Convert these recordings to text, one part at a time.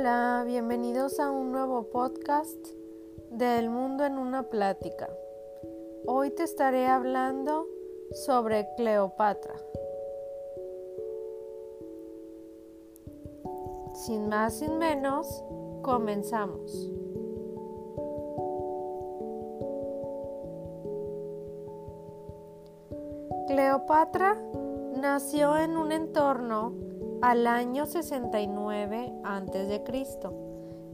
Hola, bienvenidos a un nuevo podcast del mundo en una plática. Hoy te estaré hablando sobre Cleopatra. Sin más, sin menos, comenzamos. Cleopatra nació en un entorno al año 69 a.C.,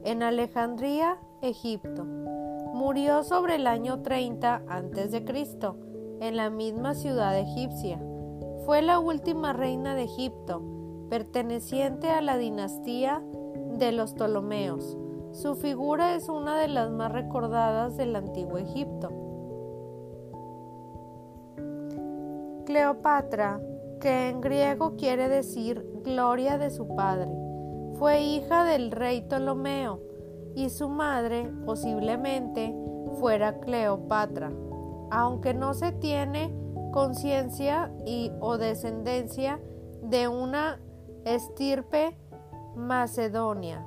en Alejandría, Egipto. Murió sobre el año 30 a.C., en la misma ciudad egipcia. Fue la última reina de Egipto, perteneciente a la dinastía de los Ptolomeos. Su figura es una de las más recordadas del antiguo Egipto. Cleopatra que en griego quiere decir gloria de su padre. Fue hija del rey Ptolomeo y su madre posiblemente fuera Cleopatra, aunque no se tiene conciencia y o descendencia de una estirpe macedonia.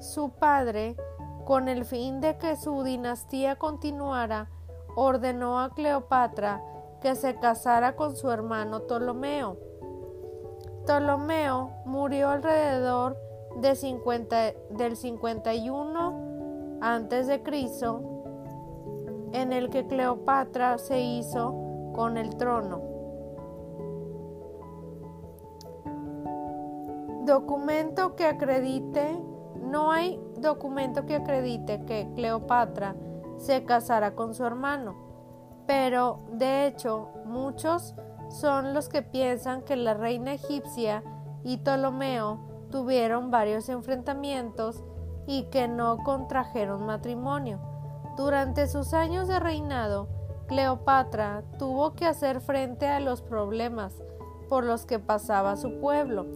Su padre, con el fin de que su dinastía continuara, ordenó a Cleopatra que se casara con su hermano Ptolomeo. Ptolomeo murió alrededor de 50, del 51 antes de Cristo, en el que Cleopatra se hizo con el trono. Documento que acredite, no hay documento que acredite que Cleopatra se casara con su hermano pero de hecho muchos son los que piensan que la reina egipcia y Ptolomeo tuvieron varios enfrentamientos y que no contrajeron matrimonio. Durante sus años de reinado, Cleopatra tuvo que hacer frente a los problemas por los que pasaba su pueblo,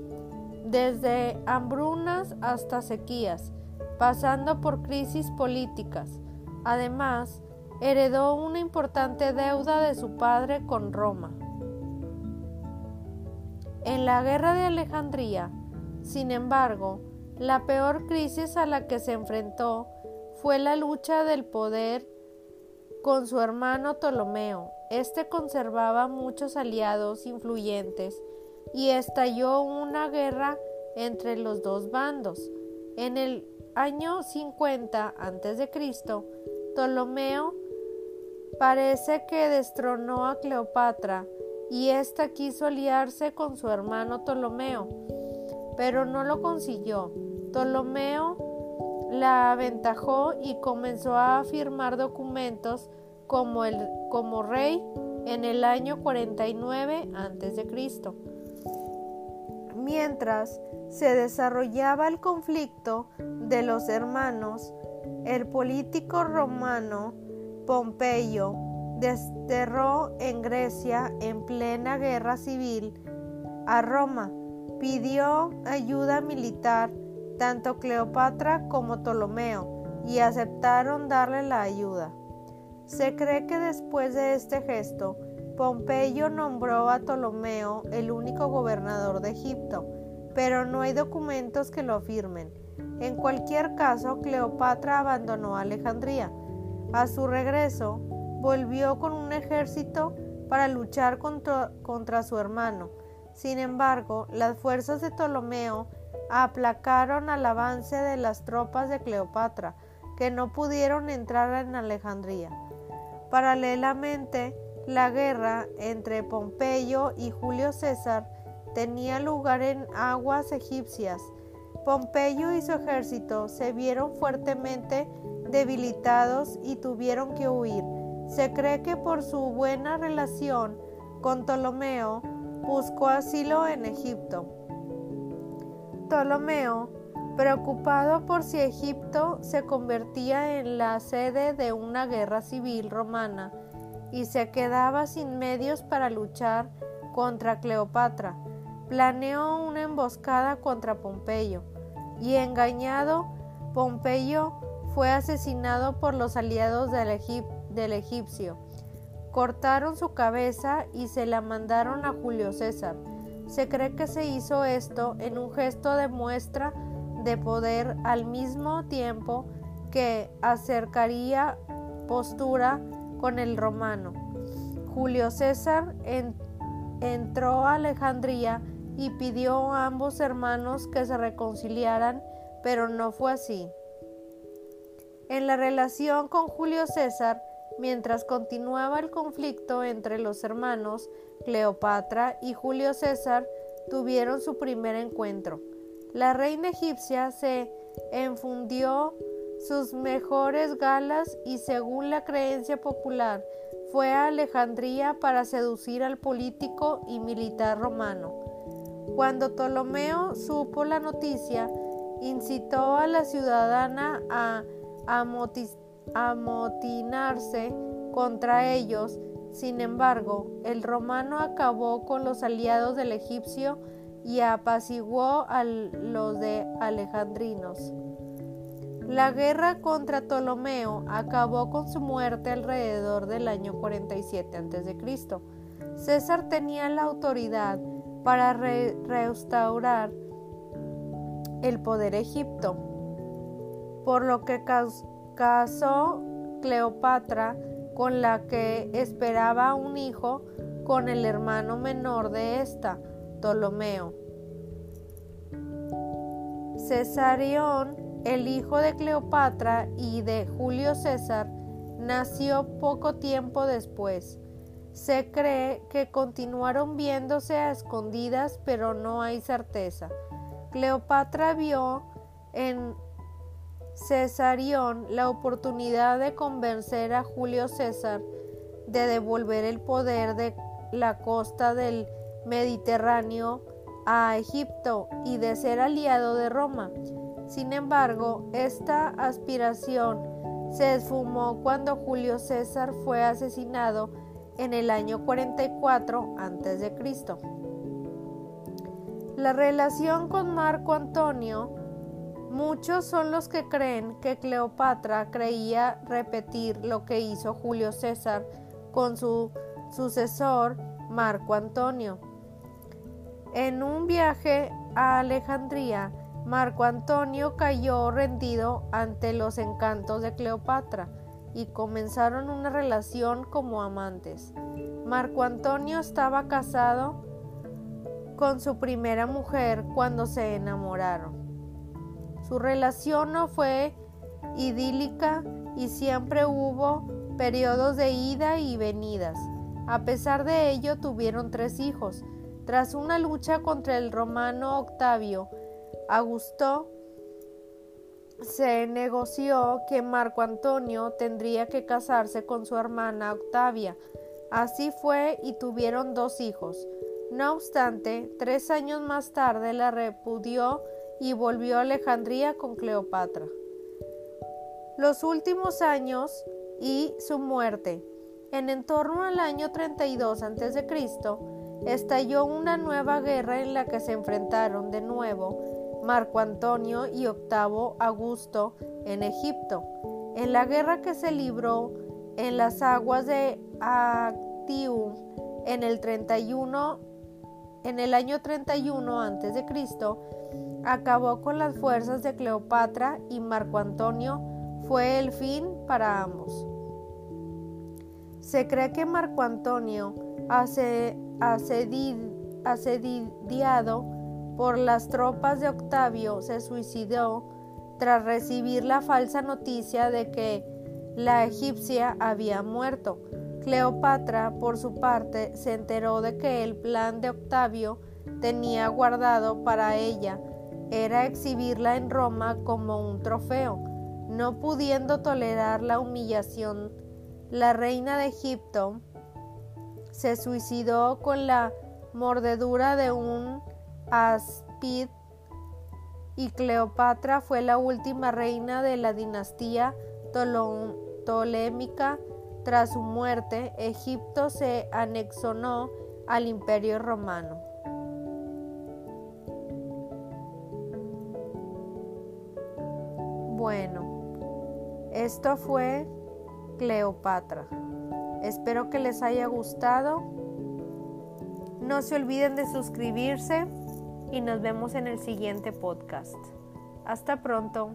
desde hambrunas hasta sequías, pasando por crisis políticas. Además, heredó una importante deuda de su padre con Roma. En la guerra de Alejandría, sin embargo, la peor crisis a la que se enfrentó fue la lucha del poder con su hermano Ptolomeo. Este conservaba muchos aliados influyentes y estalló una guerra entre los dos bandos. En el año 50 a.C., Ptolomeo Parece que destronó a Cleopatra y ésta quiso aliarse con su hermano Ptolomeo, pero no lo consiguió. Ptolomeo la aventajó y comenzó a firmar documentos como, como rey en el año 49 a.C. Mientras se desarrollaba el conflicto de los hermanos, el político romano Pompeyo desterró en Grecia en plena guerra civil a Roma. Pidió ayuda militar tanto Cleopatra como Ptolomeo y aceptaron darle la ayuda. Se cree que después de este gesto, Pompeyo nombró a Ptolomeo el único gobernador de Egipto, pero no hay documentos que lo afirmen. En cualquier caso, Cleopatra abandonó Alejandría a su regreso, volvió con un ejército para luchar contra, su hermano. Sin embargo, las fuerzas de Ptolomeo aplacaron al avance de las tropas de Cleopatra, que no pudieron entrar en Alejandría. Paralelamente, la guerra entre Pompeyo y Julio César tenía lugar en aguas egipcias. Pompeyo y su ejército se vieron fuertemente debilitados y tuvieron que huir. Se cree que por su buena relación con Ptolomeo buscó asilo en Egipto. Ptolomeo, preocupado por si Egipto se convertía en la sede de una guerra civil romana y se quedaba sin medios para luchar contra Cleopatra, planeó una emboscada contra Pompeyo y engañado, Pompeyo fue asesinado por los aliados del, egipcio. Cortaron su cabeza y se la mandaron a Julio César. Se cree que se hizo esto en un gesto de muestra de poder al mismo tiempo que acercaría postura con el romano. Julio César entró a Alejandría y pidió a ambos hermanos que se reconciliaran, pero no fue así. En la relación con Julio César, mientras continuaba el conflicto entre los hermanos, Cleopatra y Julio César tuvieron su primer encuentro. La reina egipcia se enfundió sus mejores galas y según la creencia popular fue a Alejandría para seducir al político y militar romano. Cuando Ptolomeo supo la noticia, incitó a la ciudadana a amotinarse contra ellos. Sin embargo, el romano acabó con los aliados del egipcio y apaciguó a los de alejandrinos. La guerra contra Ptolomeo acabó con su muerte alrededor del año 47 a.C. César tenía la autoridad para restaurar el poder egipto, por lo que casó Cleopatra con la que esperaba un hijo con el hermano menor de esta, Ptolomeo. Cesarión, el hijo de Cleopatra y de Julio César, nació poco tiempo después. Se cree que continuaron viéndose a escondidas, pero no hay certeza. Cleopatra vio en Cesarión la oportunidad de convencer a Julio César de devolver el poder de la costa del Mediterráneo a Egipto y de ser aliado de Roma. Sin embargo, esta aspiración se esfumó cuando Julio César fue asesinado en el año 44 a.C. La relación con Marco Antonio, muchos son los que creen que Cleopatra creía repetir lo que hizo Julio César con su sucesor Marco Antonio. En un viaje a Alejandría, Marco Antonio cayó rendido ante los encantos de Cleopatra y comenzaron una relación como amantes. Marco Antonio estaba casado con su primera mujer cuando se enamoraron. Su relación no fue idílica y siempre hubo periodos de ida y venidas. A pesar de ello, tuvieron tres hijos. Tras una lucha contra el romano Octavio, Augusto se negoció que Marco Antonio tendría que casarse con su hermana Octavia. Así fue y tuvieron dos hijos. No obstante, tres años más tarde la repudió y volvió a Alejandría con Cleopatra. Los últimos años y su muerte. En torno al año 32 a.C., estalló una nueva guerra en la que se enfrentaron de nuevo Marco Antonio y Octavo Augusto en Egipto. En la guerra que se libró en las aguas de Actium en el 31 en el año 31 a.C., acabó con las fuerzas de Cleopatra y Marco Antonio fue el fin para ambos. Se cree que Marco Antonio, asediado por las tropas de Octavio se suicidó tras recibir la falsa noticia de que la egipcia había muerto. Cleopatra, por su parte, se enteró de que el plan de Octavio tenía guardado para ella era exhibirla en Roma como un trofeo. No pudiendo tolerar la humillación, la reina de Egipto se suicidó con la mordedura de un Aspid y Cleopatra fue la última reina de la dinastía tolémica. Tras su muerte, Egipto se anexionó al imperio romano. Bueno, esto fue Cleopatra. Espero que les haya gustado. No se olviden de suscribirse y nos vemos en el siguiente podcast. Hasta pronto.